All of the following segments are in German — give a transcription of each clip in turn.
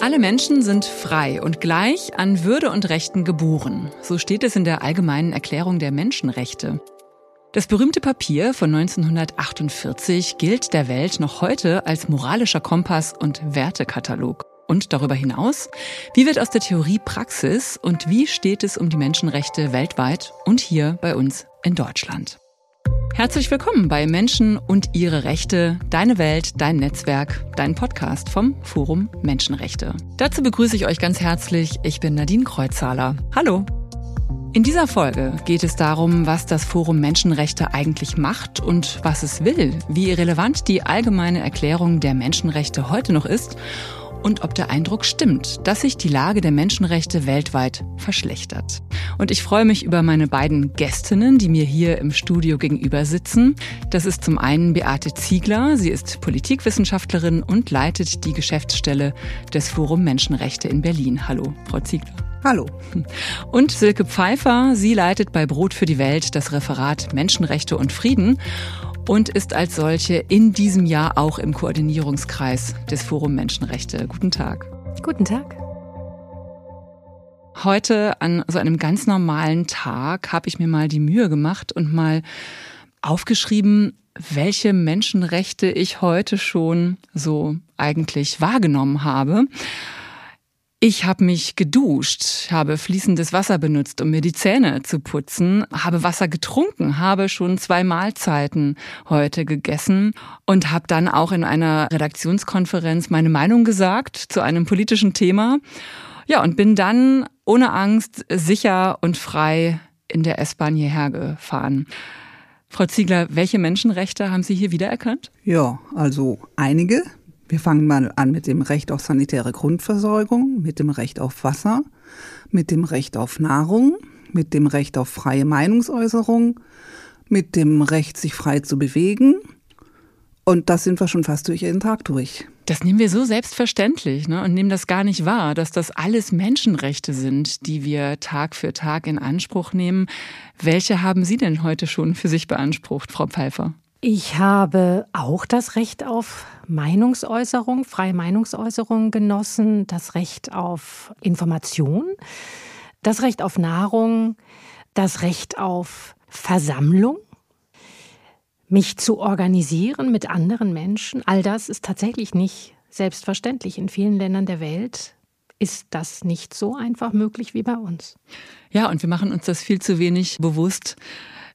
Alle Menschen sind frei und gleich an Würde und Rechten geboren. So steht es in der Allgemeinen Erklärung der Menschenrechte. Das berühmte Papier von 1948 gilt der Welt noch heute als moralischer Kompass und Wertekatalog. Und darüber hinaus, wie wird aus der Theorie Praxis und wie steht es um die Menschenrechte weltweit und hier bei uns in Deutschland? Herzlich willkommen bei Menschen und ihre Rechte, deine Welt, dein Netzwerk, dein Podcast vom Forum Menschenrechte. Dazu begrüße ich euch ganz herzlich. Ich bin Nadine Kreuzhaler. Hallo. In dieser Folge geht es darum, was das Forum Menschenrechte eigentlich macht und was es will, wie relevant die allgemeine Erklärung der Menschenrechte heute noch ist und ob der Eindruck stimmt, dass sich die Lage der Menschenrechte weltweit verschlechtert. Und ich freue mich über meine beiden Gästinnen, die mir hier im Studio gegenüber sitzen. Das ist zum einen Beate Ziegler. Sie ist Politikwissenschaftlerin und leitet die Geschäftsstelle des Forum Menschenrechte in Berlin. Hallo, Frau Ziegler. Hallo. Und Silke Pfeiffer. Sie leitet bei Brot für die Welt das Referat Menschenrechte und Frieden und ist als solche in diesem Jahr auch im Koordinierungskreis des Forum Menschenrechte. Guten Tag. Guten Tag. Heute an so einem ganz normalen Tag habe ich mir mal die Mühe gemacht und mal aufgeschrieben, welche Menschenrechte ich heute schon so eigentlich wahrgenommen habe. Ich habe mich geduscht, habe fließendes Wasser benutzt, um mir die Zähne zu putzen, habe Wasser getrunken, habe schon zwei Mahlzeiten heute gegessen und habe dann auch in einer Redaktionskonferenz meine Meinung gesagt zu einem politischen Thema. Ja, und bin dann ohne Angst sicher und frei in der S-Bahn hierher gefahren. Frau Ziegler, welche Menschenrechte haben Sie hier wiedererkannt? Ja, also einige. Wir fangen mal an mit dem Recht auf sanitäre Grundversorgung, mit dem Recht auf Wasser, mit dem Recht auf Nahrung, mit dem Recht auf freie Meinungsäußerung, mit dem Recht, sich frei zu bewegen. Und das sind wir schon fast durch jeden Tag durch. Das nehmen wir so selbstverständlich ne, und nehmen das gar nicht wahr, dass das alles Menschenrechte sind, die wir Tag für Tag in Anspruch nehmen. Welche haben Sie denn heute schon für sich beansprucht, Frau Pfeiffer? Ich habe auch das Recht auf Meinungsäußerung, freie Meinungsäußerung genossen, das Recht auf Information, das Recht auf Nahrung, das Recht auf Versammlung, mich zu organisieren mit anderen Menschen. All das ist tatsächlich nicht selbstverständlich. In vielen Ländern der Welt ist das nicht so einfach möglich wie bei uns. Ja, und wir machen uns das viel zu wenig bewusst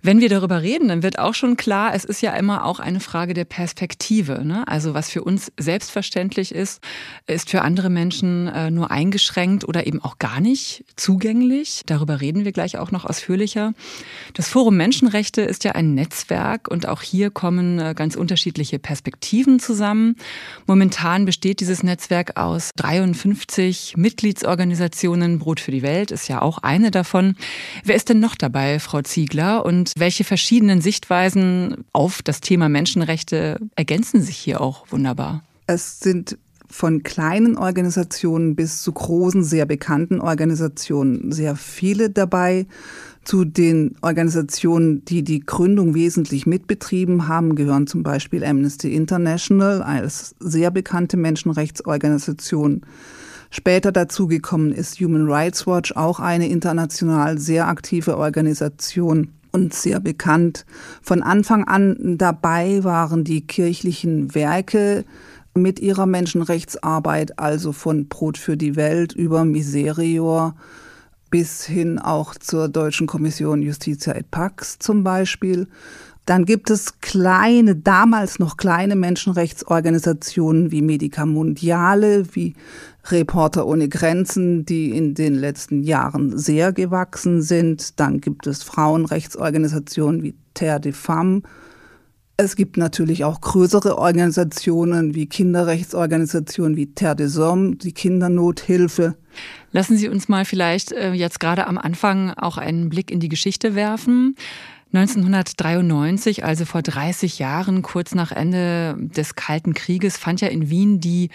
wenn wir darüber reden, dann wird auch schon klar, es ist ja immer auch eine Frage der Perspektive. Ne? Also was für uns selbstverständlich ist, ist für andere Menschen äh, nur eingeschränkt oder eben auch gar nicht zugänglich. Darüber reden wir gleich auch noch ausführlicher. Das Forum Menschenrechte ist ja ein Netzwerk und auch hier kommen äh, ganz unterschiedliche Perspektiven zusammen. Momentan besteht dieses Netzwerk aus 53 Mitgliedsorganisationen. Brot für die Welt ist ja auch eine davon. Wer ist denn noch dabei, Frau Ziegler? Und welche verschiedenen Sichtweisen auf das Thema Menschenrechte ergänzen sich hier auch wunderbar? Es sind von kleinen Organisationen bis zu großen, sehr bekannten Organisationen sehr viele dabei. Zu den Organisationen, die die Gründung wesentlich mitbetrieben haben, gehören zum Beispiel Amnesty International als sehr bekannte Menschenrechtsorganisation. Später dazugekommen ist Human Rights Watch, auch eine international sehr aktive Organisation und sehr bekannt. Von Anfang an dabei waren die kirchlichen Werke mit ihrer Menschenrechtsarbeit, also von Brot für die Welt über Miserior bis hin auch zur Deutschen Kommission Justitia et Pax zum Beispiel. Dann gibt es kleine, damals noch kleine Menschenrechtsorganisationen wie Medica Mundiale, wie Reporter ohne Grenzen, die in den letzten Jahren sehr gewachsen sind. Dann gibt es Frauenrechtsorganisationen wie Terre des Femmes. Es gibt natürlich auch größere Organisationen wie Kinderrechtsorganisationen wie Terre des Hommes, die Kindernothilfe. Lassen Sie uns mal vielleicht äh, jetzt gerade am Anfang auch einen Blick in die Geschichte werfen. 1993, also vor 30 Jahren, kurz nach Ende des Kalten Krieges, fand ja in Wien die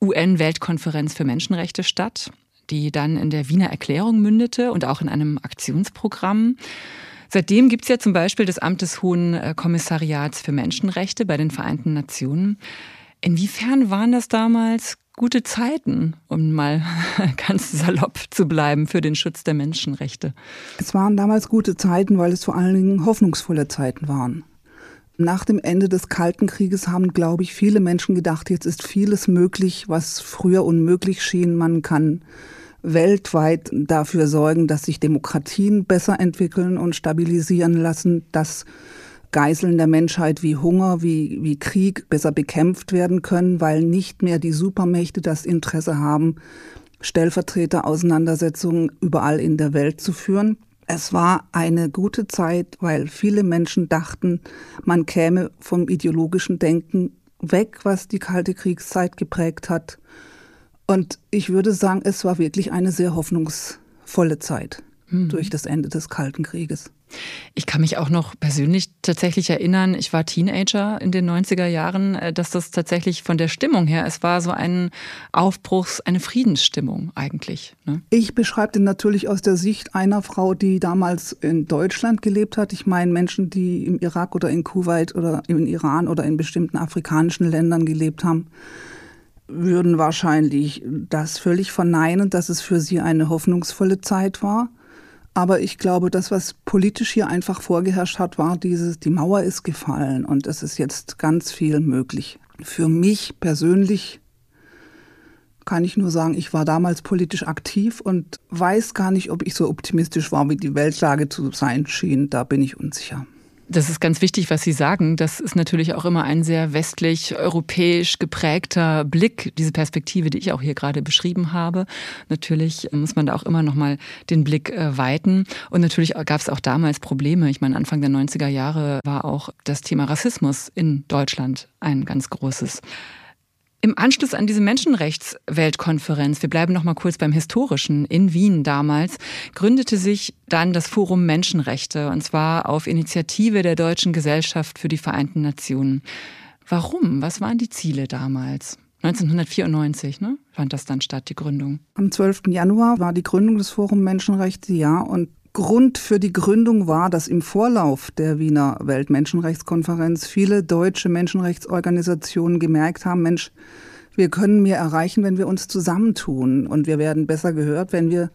UN-Weltkonferenz für Menschenrechte statt, die dann in der Wiener Erklärung mündete und auch in einem Aktionsprogramm. Seitdem gibt es ja zum Beispiel das Amt des Hohen äh, Kommissariats für Menschenrechte bei den Vereinten Nationen. Inwiefern waren das damals gute Zeiten, um mal ganz salopp zu bleiben, für den Schutz der Menschenrechte? Es waren damals gute Zeiten, weil es vor allen Dingen hoffnungsvolle Zeiten waren. Nach dem Ende des Kalten Krieges haben, glaube ich, viele Menschen gedacht, jetzt ist vieles möglich, was früher unmöglich schien. Man kann weltweit dafür sorgen, dass sich Demokratien besser entwickeln und stabilisieren lassen, dass Geiseln der Menschheit wie Hunger, wie, wie Krieg besser bekämpft werden können, weil nicht mehr die Supermächte das Interesse haben, Stellvertreter-Auseinandersetzungen überall in der Welt zu führen. Es war eine gute Zeit, weil viele Menschen dachten, man käme vom ideologischen Denken weg, was die Kalte Kriegszeit geprägt hat. Und ich würde sagen, es war wirklich eine sehr hoffnungsvolle Zeit mhm. durch das Ende des Kalten Krieges. Ich kann mich auch noch persönlich tatsächlich erinnern, ich war Teenager in den 90er Jahren, äh, dass das tatsächlich von der Stimmung her, es war so ein Aufbruchs-, eine Friedensstimmung eigentlich. Ne? Ich beschreibe den natürlich aus der Sicht einer Frau, die damals in Deutschland gelebt hat. Ich meine Menschen, die im Irak oder in Kuwait oder im Iran oder in bestimmten afrikanischen Ländern gelebt haben würden wahrscheinlich das völlig verneinen, dass es für sie eine hoffnungsvolle Zeit war. Aber ich glaube, das, was politisch hier einfach vorgeherrscht hat, war dieses, die Mauer ist gefallen und es ist jetzt ganz viel möglich. Für mich persönlich kann ich nur sagen, ich war damals politisch aktiv und weiß gar nicht, ob ich so optimistisch war, wie die Weltlage zu sein schien. Da bin ich unsicher. Das ist ganz wichtig, was Sie sagen. Das ist natürlich auch immer ein sehr westlich-europäisch geprägter Blick, diese Perspektive, die ich auch hier gerade beschrieben habe. Natürlich muss man da auch immer noch mal den Blick äh, weiten. Und natürlich gab es auch damals Probleme. Ich meine, Anfang der 90er Jahre war auch das Thema Rassismus in Deutschland ein ganz großes. Im Anschluss an diese Menschenrechtsweltkonferenz, wir bleiben noch mal kurz beim historischen in Wien damals, gründete sich dann das Forum Menschenrechte und zwar auf Initiative der Deutschen Gesellschaft für die Vereinten Nationen. Warum? Was waren die Ziele damals? 1994, ne? Fand das dann statt, die Gründung? Am 12. Januar war die Gründung des Forum Menschenrechte, ja, und Grund für die Gründung war, dass im Vorlauf der Wiener Weltmenschenrechtskonferenz viele deutsche Menschenrechtsorganisationen gemerkt haben, Mensch, wir können mehr erreichen, wenn wir uns zusammentun und wir werden besser gehört, wenn wir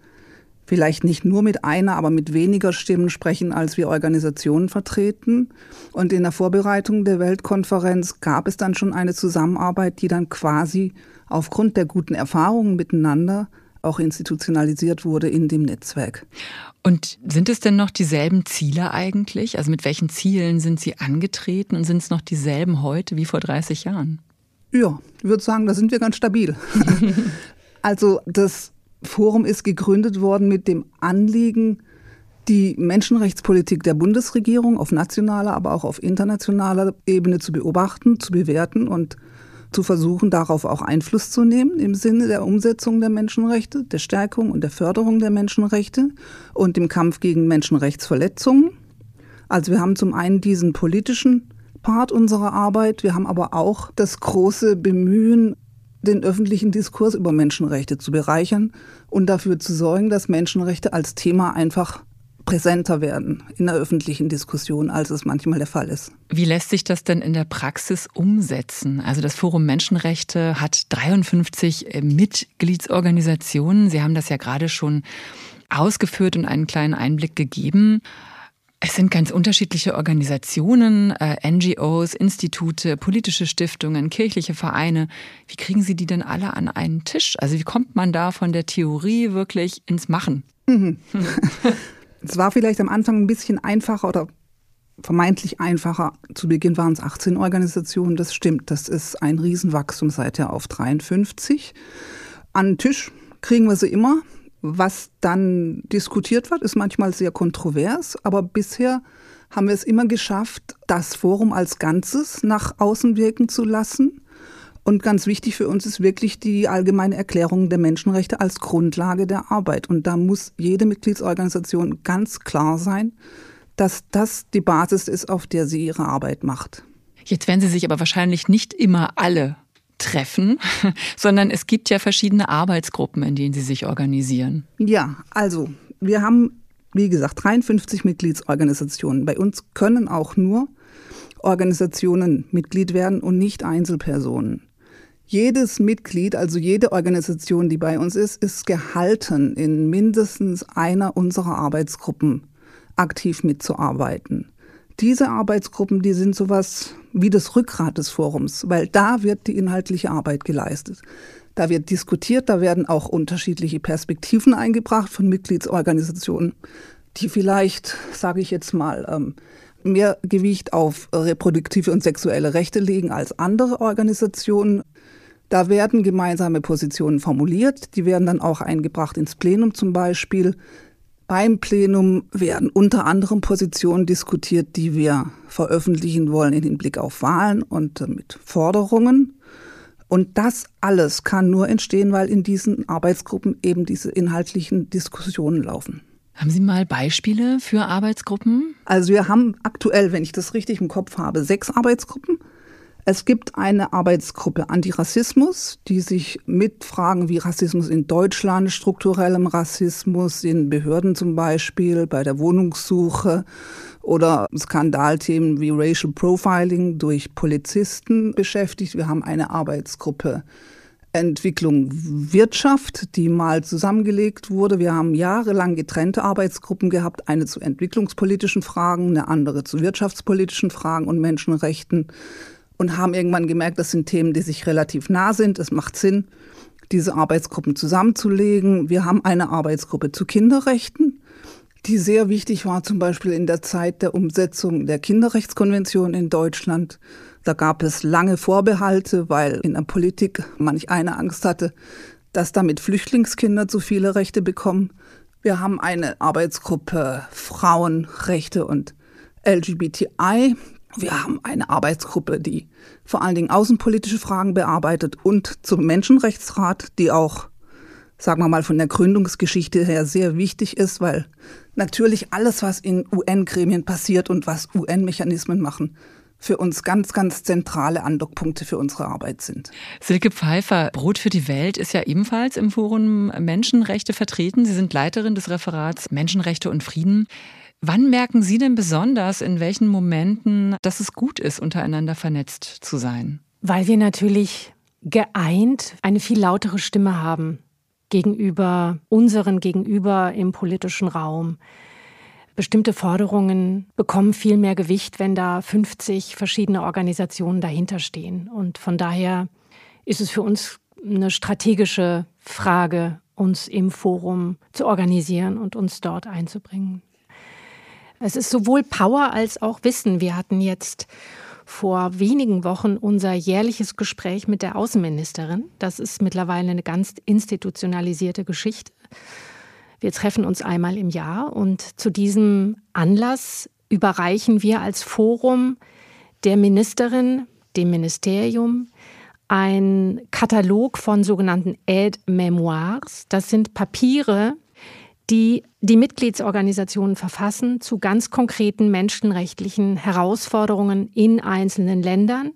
vielleicht nicht nur mit einer, aber mit weniger Stimmen sprechen, als wir Organisationen vertreten. Und in der Vorbereitung der Weltkonferenz gab es dann schon eine Zusammenarbeit, die dann quasi aufgrund der guten Erfahrungen miteinander auch institutionalisiert wurde in dem Netzwerk. Und sind es denn noch dieselben Ziele eigentlich? Also mit welchen Zielen sind Sie angetreten und sind es noch dieselben heute wie vor 30 Jahren? Ja, ich würde sagen, da sind wir ganz stabil. also das Forum ist gegründet worden mit dem Anliegen, die Menschenrechtspolitik der Bundesregierung auf nationaler, aber auch auf internationaler Ebene zu beobachten, zu bewerten und zu versuchen, darauf auch Einfluss zu nehmen im Sinne der Umsetzung der Menschenrechte, der Stärkung und der Förderung der Menschenrechte und im Kampf gegen Menschenrechtsverletzungen. Also wir haben zum einen diesen politischen Part unserer Arbeit, wir haben aber auch das große Bemühen, den öffentlichen Diskurs über Menschenrechte zu bereichern und dafür zu sorgen, dass Menschenrechte als Thema einfach präsenter werden in der öffentlichen Diskussion, als es manchmal der Fall ist. Wie lässt sich das denn in der Praxis umsetzen? Also das Forum Menschenrechte hat 53 äh, Mitgliedsorganisationen. Sie haben das ja gerade schon ausgeführt und einen kleinen Einblick gegeben. Es sind ganz unterschiedliche Organisationen, äh, NGOs, Institute, politische Stiftungen, kirchliche Vereine. Wie kriegen Sie die denn alle an einen Tisch? Also wie kommt man da von der Theorie wirklich ins Machen? Mhm. Es war vielleicht am Anfang ein bisschen einfacher oder vermeintlich einfacher. Zu Beginn waren es 18 Organisationen, das stimmt. Das ist ein Riesenwachstum seither auf 53. An den Tisch kriegen wir sie immer. Was dann diskutiert wird, ist manchmal sehr kontrovers, aber bisher haben wir es immer geschafft, das Forum als Ganzes nach außen wirken zu lassen und ganz wichtig für uns ist wirklich die allgemeine Erklärung der Menschenrechte als Grundlage der Arbeit. Und da muss jede Mitgliedsorganisation ganz klar sein, dass das die Basis ist, auf der sie ihre Arbeit macht. Jetzt werden Sie sich aber wahrscheinlich nicht immer alle treffen, sondern es gibt ja verschiedene Arbeitsgruppen, in denen Sie sich organisieren. Ja, also wir haben, wie gesagt, 53 Mitgliedsorganisationen. Bei uns können auch nur Organisationen Mitglied werden und nicht Einzelpersonen. Jedes Mitglied, also jede Organisation, die bei uns ist, ist gehalten, in mindestens einer unserer Arbeitsgruppen aktiv mitzuarbeiten. Diese Arbeitsgruppen, die sind sowas wie das Rückgrat des Forums, weil da wird die inhaltliche Arbeit geleistet. Da wird diskutiert, da werden auch unterschiedliche Perspektiven eingebracht von Mitgliedsorganisationen, die vielleicht, sage ich jetzt mal, ähm, mehr Gewicht auf reproduktive und sexuelle Rechte legen als andere Organisationen. Da werden gemeinsame Positionen formuliert, die werden dann auch eingebracht ins Plenum zum Beispiel. Beim Plenum werden unter anderem Positionen diskutiert, die wir veröffentlichen wollen in Hinblick auf Wahlen und mit Forderungen. Und das alles kann nur entstehen, weil in diesen Arbeitsgruppen eben diese inhaltlichen Diskussionen laufen. Haben Sie mal Beispiele für Arbeitsgruppen? Also wir haben aktuell, wenn ich das richtig im Kopf habe, sechs Arbeitsgruppen. Es gibt eine Arbeitsgruppe Antirassismus, die sich mit Fragen wie Rassismus in Deutschland, strukturellem Rassismus in Behörden zum Beispiel, bei der Wohnungssuche oder Skandalthemen wie Racial Profiling durch Polizisten beschäftigt. Wir haben eine Arbeitsgruppe Entwicklung Wirtschaft, die mal zusammengelegt wurde. Wir haben jahrelang getrennte Arbeitsgruppen gehabt, eine zu entwicklungspolitischen Fragen, eine andere zu wirtschaftspolitischen Fragen und Menschenrechten und haben irgendwann gemerkt, das sind Themen, die sich relativ nah sind. Es macht Sinn, diese Arbeitsgruppen zusammenzulegen. Wir haben eine Arbeitsgruppe zu Kinderrechten, die sehr wichtig war, zum Beispiel in der Zeit der Umsetzung der Kinderrechtskonvention in Deutschland. Da gab es lange Vorbehalte, weil in der Politik manch eine Angst hatte, dass damit Flüchtlingskinder zu viele Rechte bekommen. Wir haben eine Arbeitsgruppe Frauenrechte und LGBTI, wir haben eine Arbeitsgruppe, die vor allen Dingen außenpolitische Fragen bearbeitet und zum Menschenrechtsrat, die auch, sagen wir mal, von der Gründungsgeschichte her sehr wichtig ist, weil natürlich alles, was in UN-Gremien passiert und was UN-Mechanismen machen, für uns ganz, ganz zentrale Andockpunkte für unsere Arbeit sind. Silke Pfeiffer, Brot für die Welt ist ja ebenfalls im Forum Menschenrechte vertreten. Sie sind Leiterin des Referats Menschenrechte und Frieden. Wann merken Sie denn besonders, in welchen Momenten, dass es gut ist, untereinander vernetzt zu sein? Weil wir natürlich geeint eine viel lautere Stimme haben gegenüber unseren Gegenüber im politischen Raum. Bestimmte Forderungen bekommen viel mehr Gewicht, wenn da 50 verschiedene Organisationen dahinter stehen. Und von daher ist es für uns eine strategische Frage, uns im Forum zu organisieren und uns dort einzubringen. Es ist sowohl Power als auch Wissen. Wir hatten jetzt vor wenigen Wochen unser jährliches Gespräch mit der Außenministerin. Das ist mittlerweile eine ganz institutionalisierte Geschichte. Wir treffen uns einmal im Jahr und zu diesem Anlass überreichen wir als Forum der Ministerin, dem Ministerium, ein Katalog von sogenannten Aide-Memoirs. Das sind Papiere, die die Mitgliedsorganisationen verfassen zu ganz konkreten menschenrechtlichen Herausforderungen in einzelnen Ländern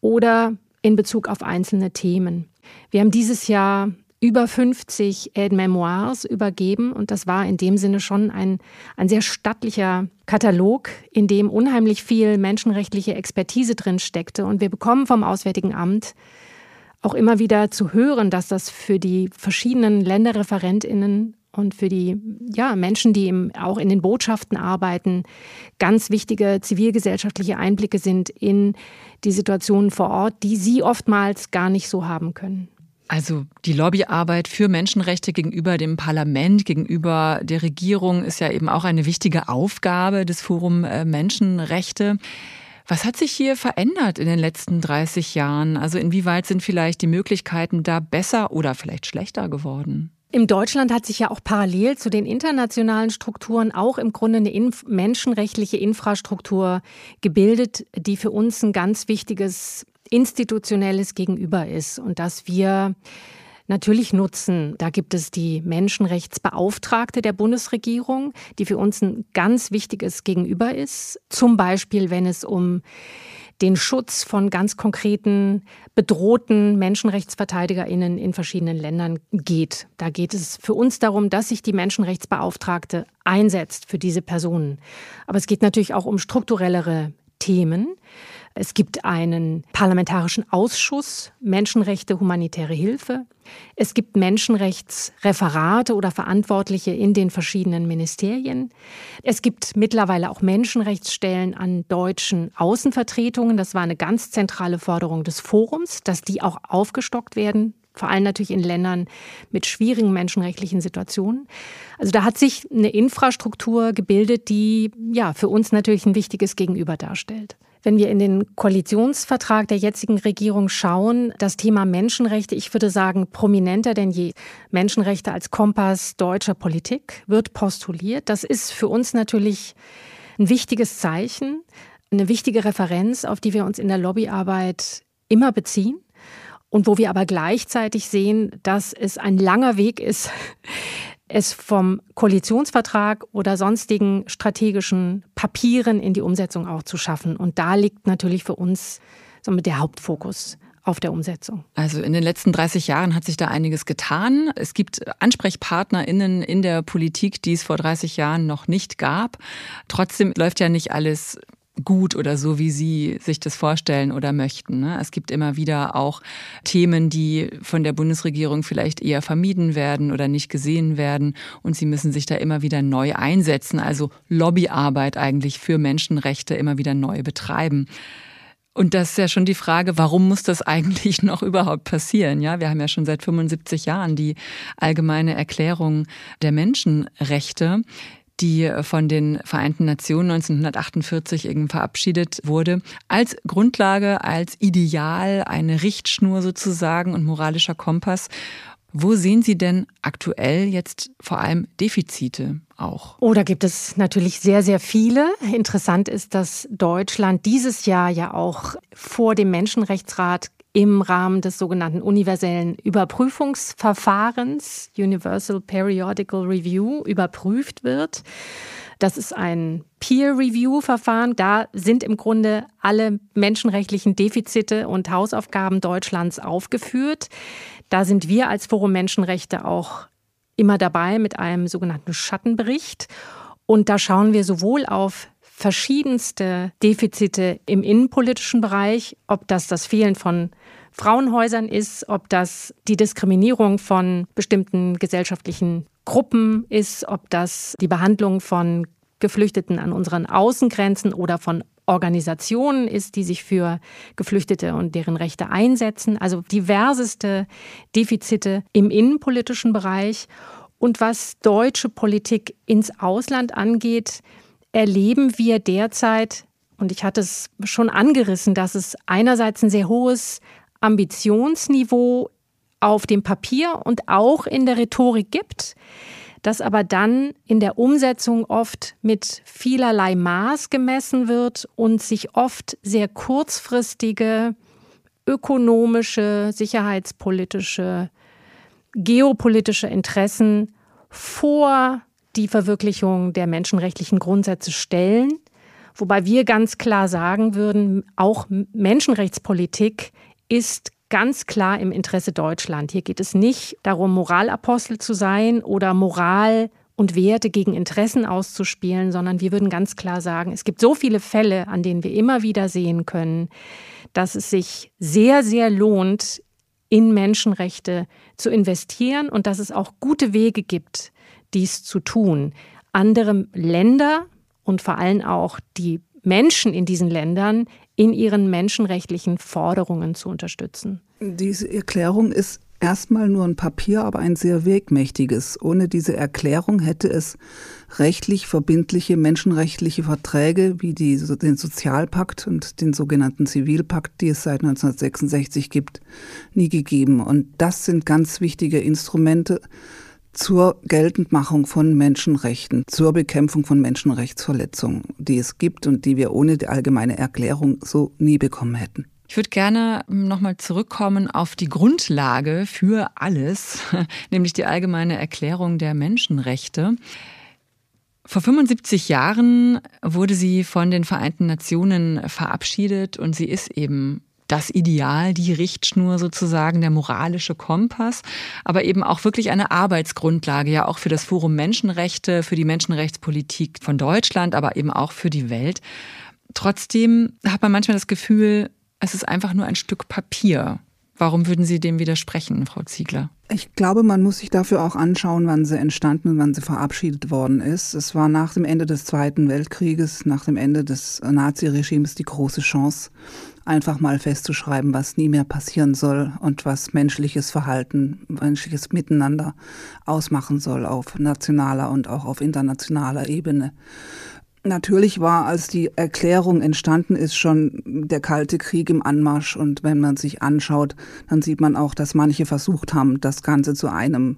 oder in Bezug auf einzelne Themen. Wir haben dieses Jahr über 50 Aide-Memoirs übergeben und das war in dem Sinne schon ein, ein sehr stattlicher Katalog, in dem unheimlich viel menschenrechtliche Expertise drin steckte. Und wir bekommen vom Auswärtigen Amt auch immer wieder zu hören, dass das für die verschiedenen Länderreferentinnen und für die ja, Menschen, die im, auch in den Botschaften arbeiten, ganz wichtige zivilgesellschaftliche Einblicke sind in die Situationen vor Ort, die sie oftmals gar nicht so haben können. Also die Lobbyarbeit für Menschenrechte gegenüber dem Parlament, gegenüber der Regierung ist ja eben auch eine wichtige Aufgabe des Forum äh, Menschenrechte. Was hat sich hier verändert in den letzten 30 Jahren? Also inwieweit sind vielleicht die Möglichkeiten da besser oder vielleicht schlechter geworden? Im Deutschland hat sich ja auch parallel zu den internationalen Strukturen auch im Grunde eine inf menschenrechtliche Infrastruktur gebildet, die für uns ein ganz wichtiges institutionelles Gegenüber ist und dass wir natürlich nutzen. Da gibt es die Menschenrechtsbeauftragte der Bundesregierung, die für uns ein ganz wichtiges Gegenüber ist. Zum Beispiel, wenn es um den Schutz von ganz konkreten bedrohten Menschenrechtsverteidigerinnen in verschiedenen Ländern geht. Da geht es für uns darum, dass sich die Menschenrechtsbeauftragte einsetzt für diese Personen. Aber es geht natürlich auch um strukturellere Themen. Es gibt einen parlamentarischen Ausschuss Menschenrechte, humanitäre Hilfe. Es gibt Menschenrechtsreferate oder Verantwortliche in den verschiedenen Ministerien. Es gibt mittlerweile auch Menschenrechtsstellen an deutschen Außenvertretungen. Das war eine ganz zentrale Forderung des Forums, dass die auch aufgestockt werden vor allem natürlich in Ländern mit schwierigen menschenrechtlichen Situationen. Also da hat sich eine Infrastruktur gebildet, die ja für uns natürlich ein wichtiges Gegenüber darstellt. Wenn wir in den Koalitionsvertrag der jetzigen Regierung schauen, das Thema Menschenrechte, ich würde sagen, prominenter denn je. Menschenrechte als Kompass deutscher Politik wird postuliert. Das ist für uns natürlich ein wichtiges Zeichen, eine wichtige Referenz, auf die wir uns in der Lobbyarbeit immer beziehen und wo wir aber gleichzeitig sehen, dass es ein langer Weg ist, es vom Koalitionsvertrag oder sonstigen strategischen Papieren in die Umsetzung auch zu schaffen. Und da liegt natürlich für uns somit der Hauptfokus auf der Umsetzung. Also in den letzten 30 Jahren hat sich da einiges getan. Es gibt AnsprechpartnerInnen in der Politik, die es vor 30 Jahren noch nicht gab. Trotzdem läuft ja nicht alles gut oder so, wie Sie sich das vorstellen oder möchten. Ne? Es gibt immer wieder auch Themen, die von der Bundesregierung vielleicht eher vermieden werden oder nicht gesehen werden. Und Sie müssen sich da immer wieder neu einsetzen, also Lobbyarbeit eigentlich für Menschenrechte immer wieder neu betreiben. Und das ist ja schon die Frage, warum muss das eigentlich noch überhaupt passieren? Ja, wir haben ja schon seit 75 Jahren die allgemeine Erklärung der Menschenrechte die von den Vereinten Nationen 1948 eben verabschiedet wurde, als Grundlage, als Ideal, eine Richtschnur sozusagen und moralischer Kompass. Wo sehen Sie denn aktuell jetzt vor allem Defizite auch? Oh, da gibt es natürlich sehr, sehr viele. Interessant ist, dass Deutschland dieses Jahr ja auch vor dem Menschenrechtsrat im Rahmen des sogenannten universellen Überprüfungsverfahrens, Universal Periodical Review, überprüft wird. Das ist ein Peer-Review-Verfahren. Da sind im Grunde alle menschenrechtlichen Defizite und Hausaufgaben Deutschlands aufgeführt. Da sind wir als Forum Menschenrechte auch immer dabei mit einem sogenannten Schattenbericht. Und da schauen wir sowohl auf verschiedenste Defizite im innenpolitischen Bereich, ob das das Fehlen von Frauenhäusern ist, ob das die Diskriminierung von bestimmten gesellschaftlichen Gruppen ist, ob das die Behandlung von Geflüchteten an unseren Außengrenzen oder von Organisationen ist, die sich für Geflüchtete und deren Rechte einsetzen. Also diverseste Defizite im innenpolitischen Bereich. Und was deutsche Politik ins Ausland angeht, erleben wir derzeit, und ich hatte es schon angerissen, dass es einerseits ein sehr hohes Ambitionsniveau auf dem Papier und auch in der Rhetorik gibt, das aber dann in der Umsetzung oft mit vielerlei Maß gemessen wird und sich oft sehr kurzfristige ökonomische, sicherheitspolitische, geopolitische Interessen vor die Verwirklichung der menschenrechtlichen Grundsätze stellen. Wobei wir ganz klar sagen würden, auch Menschenrechtspolitik ist ganz klar im Interesse Deutschland. Hier geht es nicht darum, Moralapostel zu sein oder Moral und Werte gegen Interessen auszuspielen, sondern wir würden ganz klar sagen, es gibt so viele Fälle, an denen wir immer wieder sehen können, dass es sich sehr, sehr lohnt, in Menschenrechte zu investieren und dass es auch gute Wege gibt, dies zu tun. Andere Länder und vor allem auch die Menschen in diesen Ländern in ihren menschenrechtlichen Forderungen zu unterstützen. Diese Erklärung ist erstmal nur ein Papier, aber ein sehr wegmächtiges. Ohne diese Erklärung hätte es rechtlich verbindliche menschenrechtliche Verträge wie die, den Sozialpakt und den sogenannten Zivilpakt, die es seit 1966 gibt, nie gegeben. Und das sind ganz wichtige Instrumente, zur Geltendmachung von Menschenrechten, zur Bekämpfung von Menschenrechtsverletzungen, die es gibt und die wir ohne die allgemeine Erklärung so nie bekommen hätten. Ich würde gerne nochmal zurückkommen auf die Grundlage für alles, nämlich die allgemeine Erklärung der Menschenrechte. Vor 75 Jahren wurde sie von den Vereinten Nationen verabschiedet und sie ist eben das Ideal, die Richtschnur sozusagen, der moralische Kompass, aber eben auch wirklich eine Arbeitsgrundlage, ja auch für das Forum Menschenrechte, für die Menschenrechtspolitik von Deutschland, aber eben auch für die Welt. Trotzdem hat man manchmal das Gefühl, es ist einfach nur ein Stück Papier. Warum würden Sie dem widersprechen, Frau Ziegler? Ich glaube, man muss sich dafür auch anschauen, wann sie entstanden und wann sie verabschiedet worden ist. Es war nach dem Ende des Zweiten Weltkrieges, nach dem Ende des Naziregimes die große Chance, einfach mal festzuschreiben, was nie mehr passieren soll und was menschliches Verhalten, menschliches Miteinander ausmachen soll auf nationaler und auch auf internationaler Ebene. Natürlich war, als die Erklärung entstanden ist, schon der Kalte Krieg im Anmarsch. Und wenn man sich anschaut, dann sieht man auch, dass manche versucht haben, das Ganze zu einem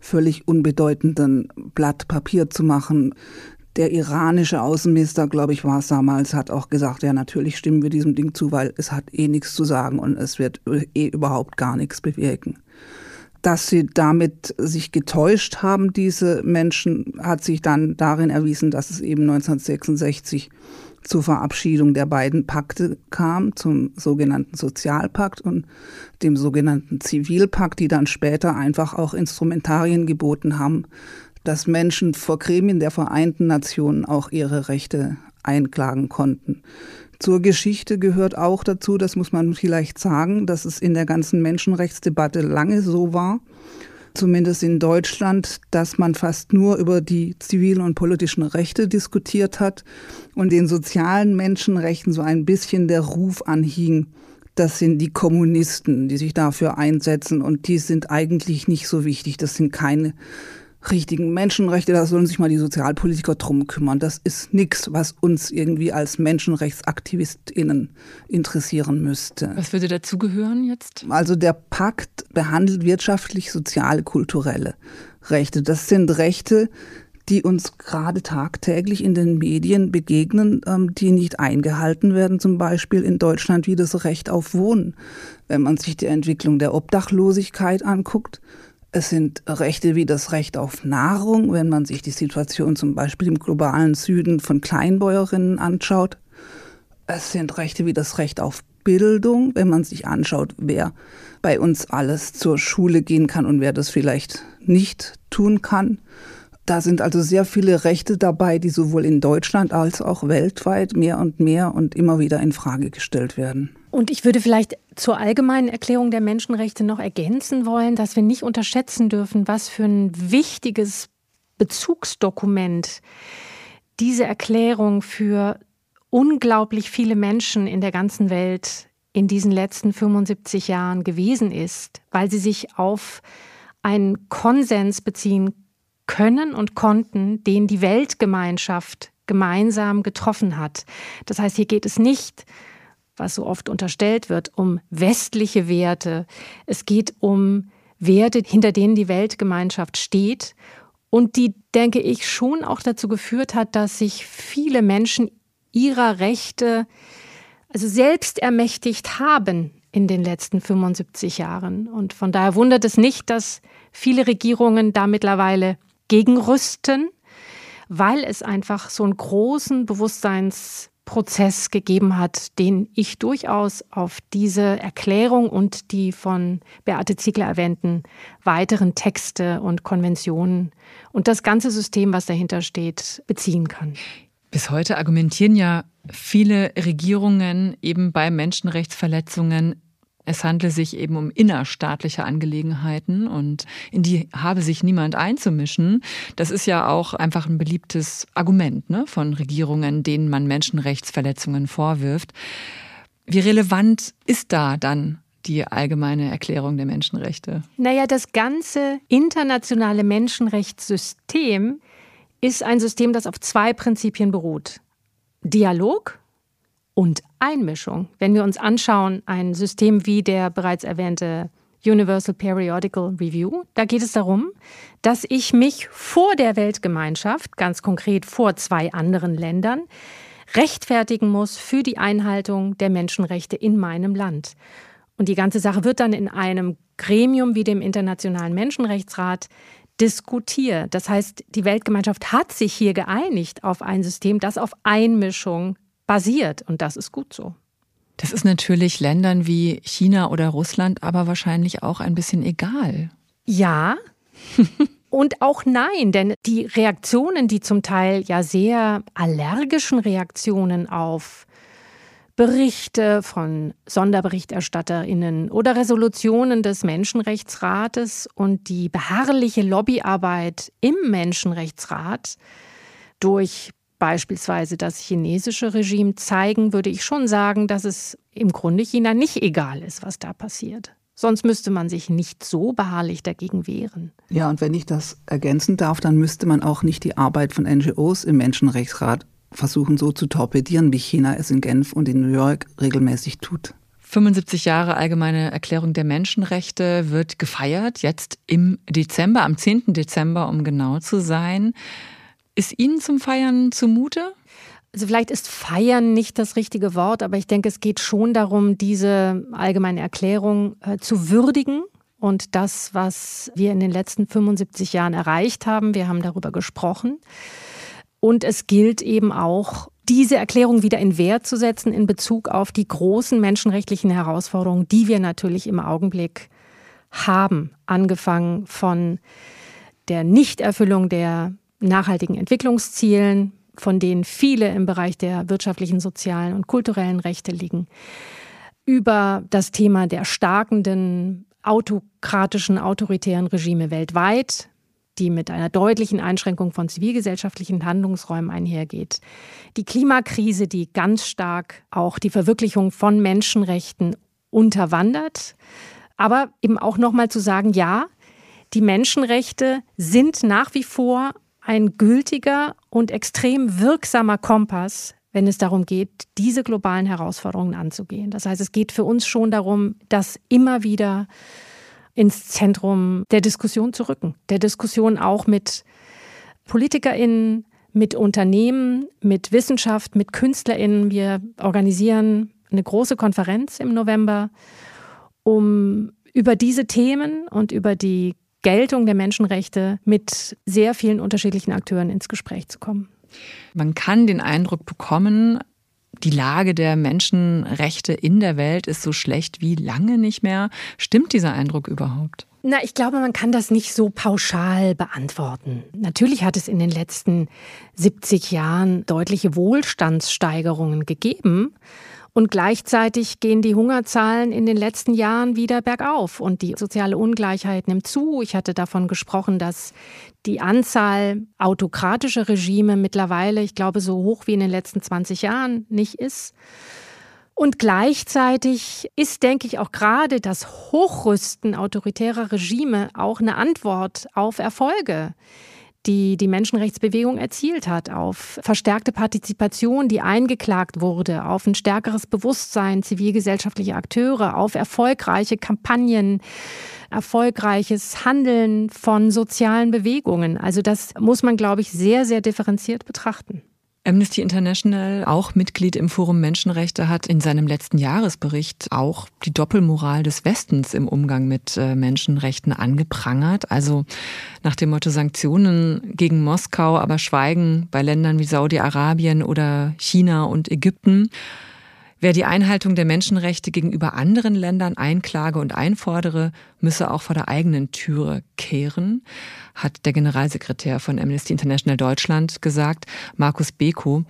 völlig unbedeutenden Blatt Papier zu machen. Der iranische Außenminister, glaube ich, war es damals, hat auch gesagt, ja, natürlich stimmen wir diesem Ding zu, weil es hat eh nichts zu sagen und es wird eh überhaupt gar nichts bewirken. Dass sie damit sich getäuscht haben, diese Menschen, hat sich dann darin erwiesen, dass es eben 1966 zur Verabschiedung der beiden Pakte kam, zum sogenannten Sozialpakt und dem sogenannten Zivilpakt, die dann später einfach auch Instrumentarien geboten haben, dass Menschen vor Gremien der Vereinten Nationen auch ihre Rechte einklagen konnten. Zur Geschichte gehört auch dazu, das muss man vielleicht sagen, dass es in der ganzen Menschenrechtsdebatte lange so war, zumindest in Deutschland, dass man fast nur über die zivilen und politischen Rechte diskutiert hat und den sozialen Menschenrechten so ein bisschen der Ruf anhing, das sind die Kommunisten, die sich dafür einsetzen und die sind eigentlich nicht so wichtig. Das sind keine richtigen Menschenrechte, da sollen sich mal die Sozialpolitiker drum kümmern. Das ist nichts, was uns irgendwie als MenschenrechtsaktivistInnen interessieren müsste. Was würde dazugehören jetzt? Also der Pakt behandelt wirtschaftlich, soziale, kulturelle Rechte. Das sind Rechte, die uns gerade tagtäglich in den Medien begegnen, ähm, die nicht eingehalten werden, zum Beispiel in Deutschland wie das Recht auf Wohnen. Wenn man sich die Entwicklung der Obdachlosigkeit anguckt, es sind Rechte wie das Recht auf Nahrung, wenn man sich die Situation zum Beispiel im globalen Süden von Kleinbäuerinnen anschaut. Es sind Rechte wie das Recht auf Bildung, wenn man sich anschaut, wer bei uns alles zur Schule gehen kann und wer das vielleicht nicht tun kann. Da sind also sehr viele Rechte dabei, die sowohl in Deutschland als auch weltweit mehr und mehr und immer wieder in Frage gestellt werden. Und ich würde vielleicht zur allgemeinen Erklärung der Menschenrechte noch ergänzen wollen, dass wir nicht unterschätzen dürfen, was für ein wichtiges Bezugsdokument diese Erklärung für unglaublich viele Menschen in der ganzen Welt in diesen letzten 75 Jahren gewesen ist, weil sie sich auf einen Konsens beziehen können und konnten, den die Weltgemeinschaft gemeinsam getroffen hat. Das heißt, hier geht es nicht was so oft unterstellt wird, um westliche Werte. Es geht um Werte, hinter denen die Weltgemeinschaft steht und die, denke ich, schon auch dazu geführt hat, dass sich viele Menschen ihrer Rechte also selbst ermächtigt haben in den letzten 75 Jahren. Und von daher wundert es nicht, dass viele Regierungen da mittlerweile gegenrüsten, weil es einfach so einen großen Bewusstseins Prozess gegeben hat, den ich durchaus auf diese Erklärung und die von Beate Ziegler erwähnten weiteren Texte und Konventionen und das ganze System, was dahinter steht, beziehen kann. Bis heute argumentieren ja viele Regierungen eben bei Menschenrechtsverletzungen es handle sich eben um innerstaatliche Angelegenheiten und in die habe sich niemand einzumischen. Das ist ja auch einfach ein beliebtes Argument ne, von Regierungen, denen man Menschenrechtsverletzungen vorwirft. Wie relevant ist da dann die allgemeine Erklärung der Menschenrechte? Naja, das ganze internationale Menschenrechtssystem ist ein System, das auf zwei Prinzipien beruht. Dialog und Einmischung. Wenn wir uns anschauen, ein System wie der bereits erwähnte Universal Periodical Review, da geht es darum, dass ich mich vor der Weltgemeinschaft, ganz konkret vor zwei anderen Ländern, rechtfertigen muss für die Einhaltung der Menschenrechte in meinem Land. Und die ganze Sache wird dann in einem Gremium wie dem Internationalen Menschenrechtsrat diskutiert. Das heißt, die Weltgemeinschaft hat sich hier geeinigt auf ein System, das auf Einmischung basiert. Und das ist gut so. Das ist natürlich Ländern wie China oder Russland aber wahrscheinlich auch ein bisschen egal. Ja. Und auch nein, denn die Reaktionen, die zum Teil ja sehr allergischen Reaktionen auf Berichte von Sonderberichterstatterinnen oder Resolutionen des Menschenrechtsrates und die beharrliche Lobbyarbeit im Menschenrechtsrat durch beispielsweise das chinesische Regime zeigen, würde ich schon sagen, dass es im Grunde China nicht egal ist, was da passiert. Sonst müsste man sich nicht so beharrlich dagegen wehren. Ja, und wenn ich das ergänzen darf, dann müsste man auch nicht die Arbeit von NGOs im Menschenrechtsrat versuchen so zu torpedieren, wie China es in Genf und in New York regelmäßig tut. 75 Jahre Allgemeine Erklärung der Menschenrechte wird gefeiert, jetzt im Dezember, am 10. Dezember, um genau zu sein. Ist Ihnen zum Feiern zumute? Also vielleicht ist feiern nicht das richtige Wort, aber ich denke, es geht schon darum, diese allgemeine Erklärung äh, zu würdigen und das, was wir in den letzten 75 Jahren erreicht haben. Wir haben darüber gesprochen. Und es gilt eben auch, diese Erklärung wieder in Wert zu setzen in Bezug auf die großen menschenrechtlichen Herausforderungen, die wir natürlich im Augenblick haben, angefangen von der Nichterfüllung der nachhaltigen Entwicklungszielen, von denen viele im Bereich der wirtschaftlichen, sozialen und kulturellen Rechte liegen, über das Thema der starkenden autokratischen, autoritären Regime weltweit, die mit einer deutlichen Einschränkung von zivilgesellschaftlichen Handlungsräumen einhergeht. Die Klimakrise, die ganz stark auch die Verwirklichung von Menschenrechten unterwandert. Aber eben auch nochmal zu sagen, ja, die Menschenrechte sind nach wie vor ein gültiger und extrem wirksamer Kompass, wenn es darum geht, diese globalen Herausforderungen anzugehen. Das heißt, es geht für uns schon darum, das immer wieder ins Zentrum der Diskussion zu rücken. Der Diskussion auch mit PolitikerInnen, mit Unternehmen, mit Wissenschaft, mit KünstlerInnen. Wir organisieren eine große Konferenz im November, um über diese Themen und über die Geltung der Menschenrechte mit sehr vielen unterschiedlichen Akteuren ins Gespräch zu kommen. Man kann den Eindruck bekommen, die Lage der Menschenrechte in der Welt ist so schlecht wie lange nicht mehr. Stimmt dieser Eindruck überhaupt? Na, ich glaube, man kann das nicht so pauschal beantworten. Natürlich hat es in den letzten 70 Jahren deutliche Wohlstandssteigerungen gegeben. Und gleichzeitig gehen die Hungerzahlen in den letzten Jahren wieder bergauf und die soziale Ungleichheit nimmt zu. Ich hatte davon gesprochen, dass die Anzahl autokratischer Regime mittlerweile, ich glaube, so hoch wie in den letzten 20 Jahren nicht ist. Und gleichzeitig ist, denke ich, auch gerade das Hochrüsten autoritärer Regime auch eine Antwort auf Erfolge die die Menschenrechtsbewegung erzielt hat, auf verstärkte Partizipation, die eingeklagt wurde, auf ein stärkeres Bewusstsein zivilgesellschaftlicher Akteure, auf erfolgreiche Kampagnen, erfolgreiches Handeln von sozialen Bewegungen. Also das muss man, glaube ich, sehr, sehr differenziert betrachten. Amnesty International, auch Mitglied im Forum Menschenrechte, hat in seinem letzten Jahresbericht auch die Doppelmoral des Westens im Umgang mit äh, Menschenrechten angeprangert. Also nach dem Motto Sanktionen gegen Moskau, aber Schweigen bei Ländern wie Saudi-Arabien oder China und Ägypten. Wer die Einhaltung der Menschenrechte gegenüber anderen Ländern einklage und einfordere, müsse auch vor der eigenen Türe kehren, hat der Generalsekretär von Amnesty International Deutschland gesagt, Markus Beko.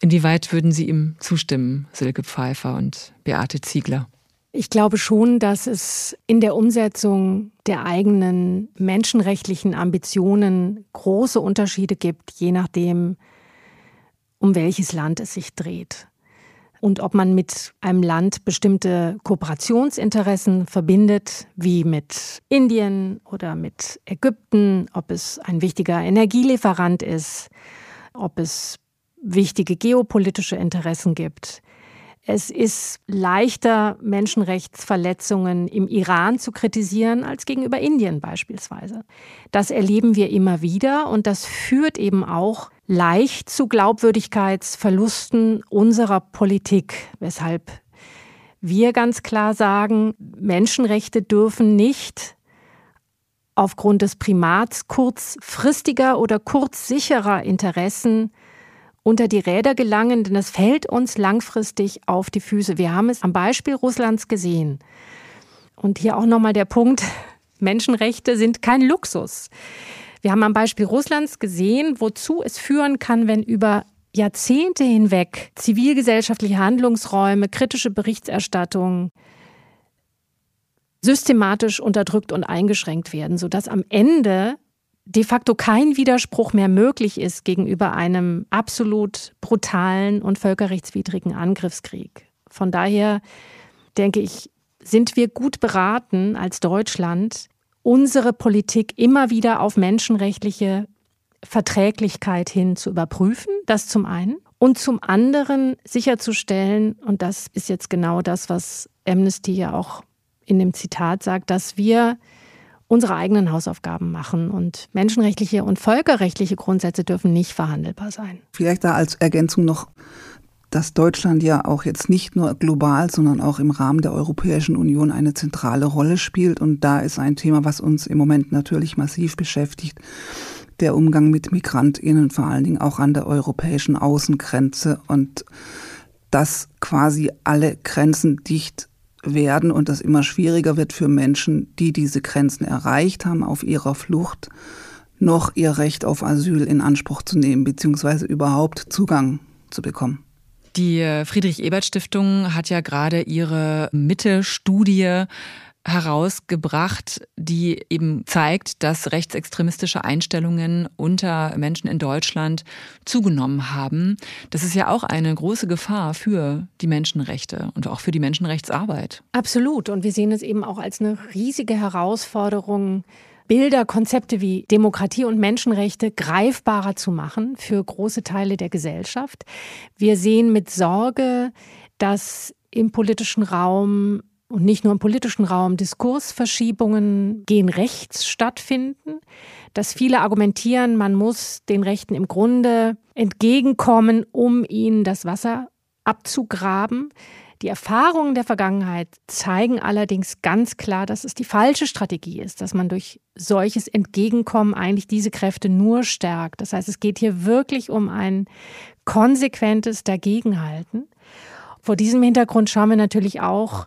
Inwieweit würden Sie ihm zustimmen, Silke Pfeiffer und Beate Ziegler? Ich glaube schon, dass es in der Umsetzung der eigenen menschenrechtlichen Ambitionen große Unterschiede gibt, je nachdem, um welches Land es sich dreht und ob man mit einem Land bestimmte Kooperationsinteressen verbindet, wie mit Indien oder mit Ägypten, ob es ein wichtiger Energielieferant ist, ob es wichtige geopolitische Interessen gibt. Es ist leichter, Menschenrechtsverletzungen im Iran zu kritisieren als gegenüber Indien beispielsweise. Das erleben wir immer wieder und das führt eben auch leicht zu Glaubwürdigkeitsverlusten unserer Politik, weshalb wir ganz klar sagen, Menschenrechte dürfen nicht aufgrund des Primats kurzfristiger oder kurzsicherer Interessen unter die Räder gelangen, denn es fällt uns langfristig auf die Füße. Wir haben es am Beispiel Russlands gesehen. Und hier auch nochmal der Punkt, Menschenrechte sind kein Luxus. Wir haben am Beispiel Russlands gesehen, wozu es führen kann, wenn über Jahrzehnte hinweg zivilgesellschaftliche Handlungsräume, kritische Berichterstattung systematisch unterdrückt und eingeschränkt werden, sodass am Ende de facto kein Widerspruch mehr möglich ist gegenüber einem absolut brutalen und völkerrechtswidrigen Angriffskrieg. Von daher denke ich, sind wir gut beraten als Deutschland, unsere Politik immer wieder auf menschenrechtliche Verträglichkeit hin zu überprüfen, das zum einen. Und zum anderen sicherzustellen, und das ist jetzt genau das, was Amnesty ja auch in dem Zitat sagt, dass wir unsere eigenen Hausaufgaben machen und menschenrechtliche und völkerrechtliche Grundsätze dürfen nicht verhandelbar sein. Vielleicht da als Ergänzung noch, dass Deutschland ja auch jetzt nicht nur global, sondern auch im Rahmen der Europäischen Union eine zentrale Rolle spielt. Und da ist ein Thema, was uns im Moment natürlich massiv beschäftigt, der Umgang mit Migrantinnen, vor allen Dingen auch an der europäischen Außengrenze und dass quasi alle Grenzen dicht werden und das immer schwieriger wird für Menschen, die diese Grenzen erreicht haben auf ihrer Flucht, noch ihr Recht auf Asyl in Anspruch zu nehmen, beziehungsweise überhaupt Zugang zu bekommen. Die Friedrich-Ebert-Stiftung hat ja gerade ihre Mitte-Studie herausgebracht, die eben zeigt, dass rechtsextremistische Einstellungen unter Menschen in Deutschland zugenommen haben. Das ist ja auch eine große Gefahr für die Menschenrechte und auch für die Menschenrechtsarbeit. Absolut. Und wir sehen es eben auch als eine riesige Herausforderung, Bilder, Konzepte wie Demokratie und Menschenrechte greifbarer zu machen für große Teile der Gesellschaft. Wir sehen mit Sorge, dass im politischen Raum und nicht nur im politischen Raum Diskursverschiebungen gehen rechts stattfinden, dass viele argumentieren, man muss den Rechten im Grunde entgegenkommen, um ihnen das Wasser abzugraben. Die Erfahrungen der Vergangenheit zeigen allerdings ganz klar, dass es die falsche Strategie ist, dass man durch solches Entgegenkommen eigentlich diese Kräfte nur stärkt. Das heißt, es geht hier wirklich um ein konsequentes Dagegenhalten. Vor diesem Hintergrund schauen wir natürlich auch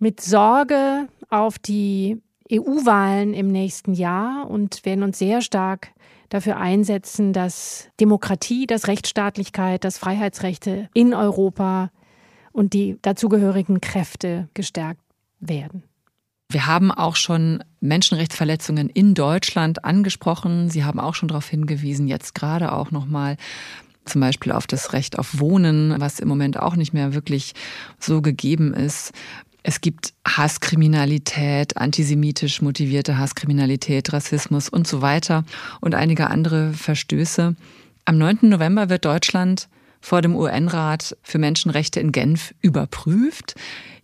mit Sorge auf die EU-Wahlen im nächsten Jahr und werden uns sehr stark dafür einsetzen, dass Demokratie, dass Rechtsstaatlichkeit, dass Freiheitsrechte in Europa und die dazugehörigen Kräfte gestärkt werden. Wir haben auch schon Menschenrechtsverletzungen in Deutschland angesprochen. Sie haben auch schon darauf hingewiesen, jetzt gerade auch nochmal zum Beispiel auf das Recht auf Wohnen, was im Moment auch nicht mehr wirklich so gegeben ist. Es gibt Hasskriminalität, antisemitisch motivierte Hasskriminalität, Rassismus und so weiter und einige andere Verstöße. Am 9. November wird Deutschland vor dem UN-Rat für Menschenrechte in Genf überprüft.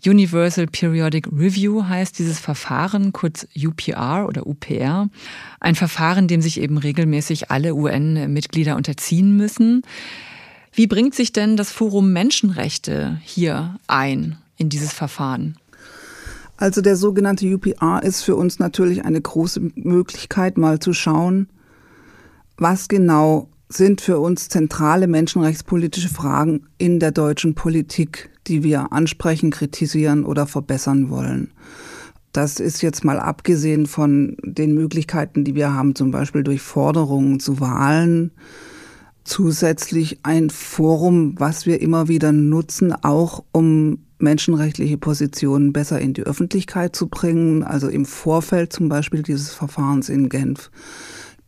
Universal Periodic Review heißt dieses Verfahren, kurz UPR oder UPR. Ein Verfahren, dem sich eben regelmäßig alle UN-Mitglieder unterziehen müssen. Wie bringt sich denn das Forum Menschenrechte hier ein? In dieses Verfahren? Also der sogenannte UPR ist für uns natürlich eine große Möglichkeit, mal zu schauen, was genau sind für uns zentrale menschenrechtspolitische Fragen in der deutschen Politik, die wir ansprechen, kritisieren oder verbessern wollen. Das ist jetzt mal abgesehen von den Möglichkeiten, die wir haben, zum Beispiel durch Forderungen zu Wahlen, zusätzlich ein Forum, was wir immer wieder nutzen, auch um menschenrechtliche Positionen besser in die Öffentlichkeit zu bringen, also im Vorfeld zum Beispiel dieses Verfahrens in Genf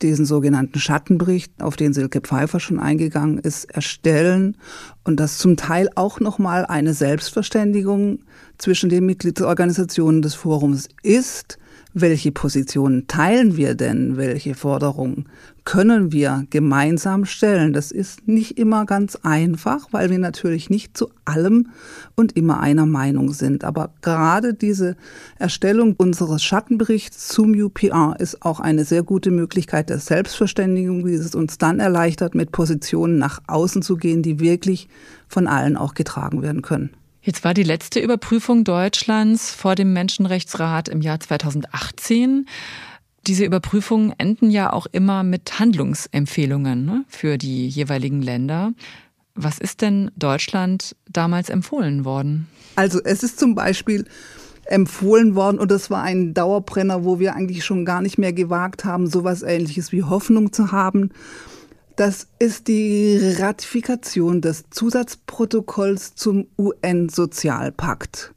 diesen sogenannten Schattenbericht, auf den Silke Pfeiffer schon eingegangen ist, erstellen und das zum Teil auch nochmal eine Selbstverständigung zwischen den Mitgliedsorganisationen des Forums ist, welche Positionen teilen wir denn? Welche Forderungen können wir gemeinsam stellen? Das ist nicht immer ganz einfach, weil wir natürlich nicht zu allem und immer einer Meinung sind. Aber gerade diese Erstellung unseres Schattenberichts zum UPR ist auch eine sehr gute Möglichkeit der Selbstverständigung, die es uns dann erleichtert, mit Positionen nach außen zu gehen, die wirklich von allen auch getragen werden können. Jetzt war die letzte Überprüfung Deutschlands vor dem Menschenrechtsrat im Jahr 2018. Diese Überprüfungen enden ja auch immer mit Handlungsempfehlungen ne, für die jeweiligen Länder. Was ist denn Deutschland damals empfohlen worden? Also es ist zum Beispiel empfohlen worden und das war ein Dauerbrenner, wo wir eigentlich schon gar nicht mehr gewagt haben, sowas ähnliches wie Hoffnung zu haben Das ist die Ratifikation des Zusatzprotokolls zum UN-Sozialpakt.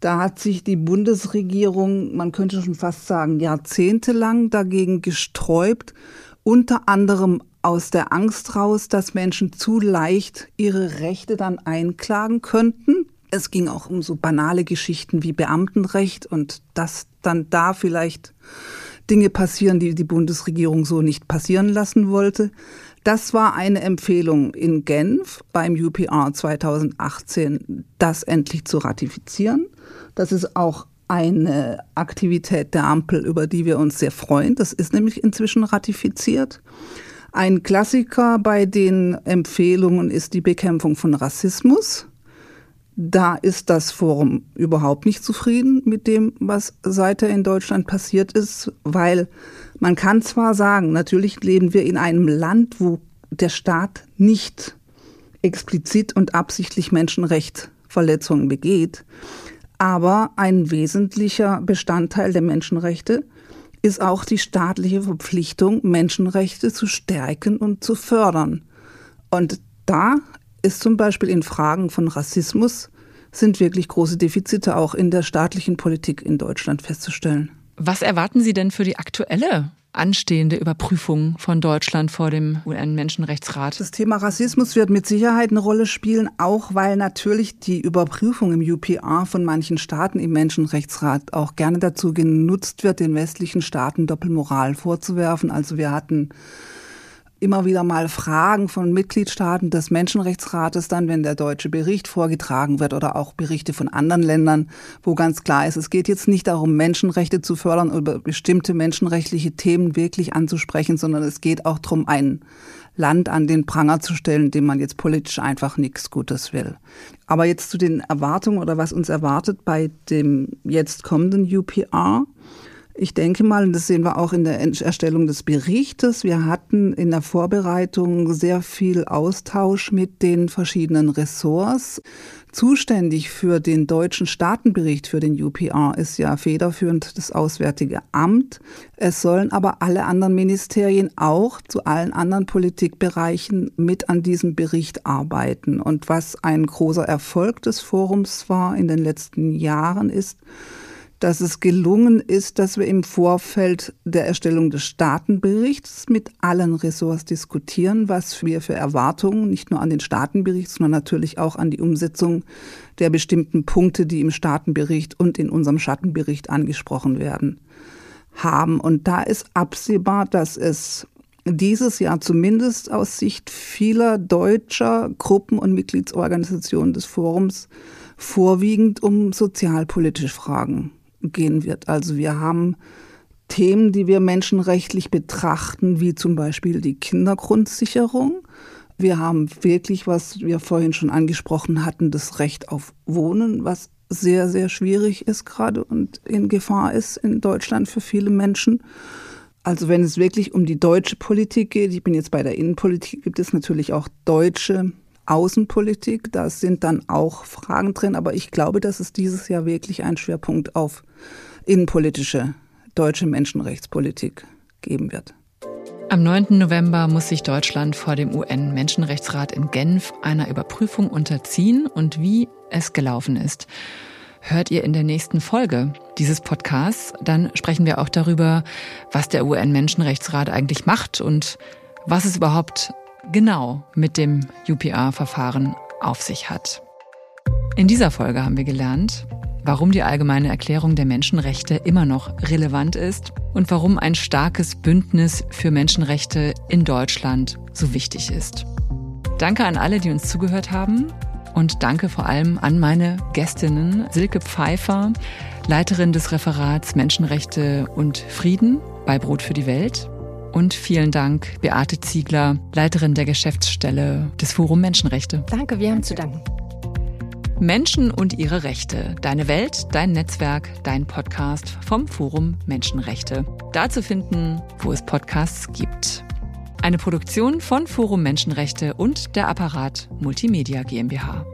Da hat sich die Bundesregierung, man könnte schon fast sagen, jahrzehntelang dagegen gesträubt, unter anderem aus der Angst raus, dass Menschen zu leicht ihre Rechte dann einklagen könnten. Es ging auch um so banale Geschichten wie Beamtenrecht und dass dann da vielleicht Dinge passieren, die die Bundesregierung so nicht passieren lassen wollte. Das war eine Empfehlung in Genf beim UPR 2018, das endlich zu ratifizieren. Das ist auch eine Aktivität der Ampel, über die wir uns sehr freuen. Das ist nämlich inzwischen ratifiziert. Ein Klassiker bei den Empfehlungen ist die Bekämpfung von Rassismus. Da ist das Forum überhaupt nicht zufrieden mit dem, was seither in Deutschland passiert ist, weil man kann zwar sagen, natürlich leben wir in einem Land, wo der Staat nicht explizit und absichtlich Menschenrechtsverletzungen begeht, aber ein wesentlicher Bestandteil der Menschenrechte ist auch die staatliche Verpflichtung, Menschenrechte zu stärken und zu fördern. Und da ist zum Beispiel in Fragen von Rassismus sind wirklich große Defizite auch in der staatlichen Politik in Deutschland festzustellen. Was erwarten Sie denn für die aktuelle anstehende Überprüfung von Deutschland vor dem UN-Menschenrechtsrat? Das Thema Rassismus wird mit Sicherheit eine Rolle spielen, auch weil natürlich die Überprüfung im UPR von manchen Staaten im Menschenrechtsrat auch gerne dazu genutzt wird, den westlichen Staaten Doppelmoral vorzuwerfen. Also wir hatten immer wieder mal Fragen von Mitgliedstaaten des Menschenrechtsrates dann, wenn der deutsche Bericht vorgetragen wird oder auch Berichte von anderen Ländern, wo ganz klar ist, es geht jetzt nicht darum, Menschenrechte zu fördern oder bestimmte menschenrechtliche Themen wirklich anzusprechen, sondern es geht auch darum, ein Land an den Pranger zu stellen, dem man jetzt politisch einfach nichts Gutes will. Aber jetzt zu den Erwartungen oder was uns erwartet bei dem jetzt kommenden UPR. Ich denke mal, das sehen wir auch in der Erstellung des Berichtes, wir hatten in der Vorbereitung sehr viel Austausch mit den verschiedenen Ressorts. Zuständig für den deutschen Staatenbericht für den UPR ist ja federführend das Auswärtige Amt. Es sollen aber alle anderen Ministerien auch zu allen anderen Politikbereichen mit an diesem Bericht arbeiten. Und was ein großer Erfolg des Forums war in den letzten Jahren ist, dass es gelungen ist, dass wir im Vorfeld der Erstellung des Staatenberichts mit allen Ressorts diskutieren, was wir für Erwartungen nicht nur an den Staatenbericht, sondern natürlich auch an die Umsetzung der bestimmten Punkte, die im Staatenbericht und in unserem Schattenbericht angesprochen werden, haben. Und da ist absehbar, dass es dieses Jahr zumindest aus Sicht vieler deutscher Gruppen und Mitgliedsorganisationen des Forums vorwiegend um sozialpolitische Fragen gehen wird. Also wir haben Themen, die wir menschenrechtlich betrachten, wie zum Beispiel die Kindergrundsicherung. Wir haben wirklich, was wir vorhin schon angesprochen hatten, das Recht auf Wohnen, was sehr, sehr schwierig ist gerade und in Gefahr ist in Deutschland für viele Menschen. Also wenn es wirklich um die deutsche Politik geht, ich bin jetzt bei der Innenpolitik, gibt es natürlich auch deutsche Außenpolitik. Da sind dann auch Fragen drin, aber ich glaube, dass es dieses Jahr wirklich einen Schwerpunkt auf innenpolitische deutsche Menschenrechtspolitik geben wird. Am 9. November muss sich Deutschland vor dem UN-Menschenrechtsrat in Genf einer Überprüfung unterziehen und wie es gelaufen ist. Hört ihr in der nächsten Folge dieses Podcasts, dann sprechen wir auch darüber, was der UN-Menschenrechtsrat eigentlich macht und was es überhaupt genau mit dem UPR-Verfahren auf sich hat. In dieser Folge haben wir gelernt, warum die allgemeine Erklärung der Menschenrechte immer noch relevant ist und warum ein starkes Bündnis für Menschenrechte in Deutschland so wichtig ist. Danke an alle, die uns zugehört haben und danke vor allem an meine Gästinnen Silke Pfeiffer, Leiterin des Referats Menschenrechte und Frieden bei Brot für die Welt und vielen Dank, Beate Ziegler, Leiterin der Geschäftsstelle des Forum Menschenrechte. Danke, wir haben zu danken. Menschen und ihre Rechte. Deine Welt, dein Netzwerk, dein Podcast vom Forum Menschenrechte. Da zu finden, wo es Podcasts gibt. Eine Produktion von Forum Menschenrechte und der Apparat Multimedia GmbH.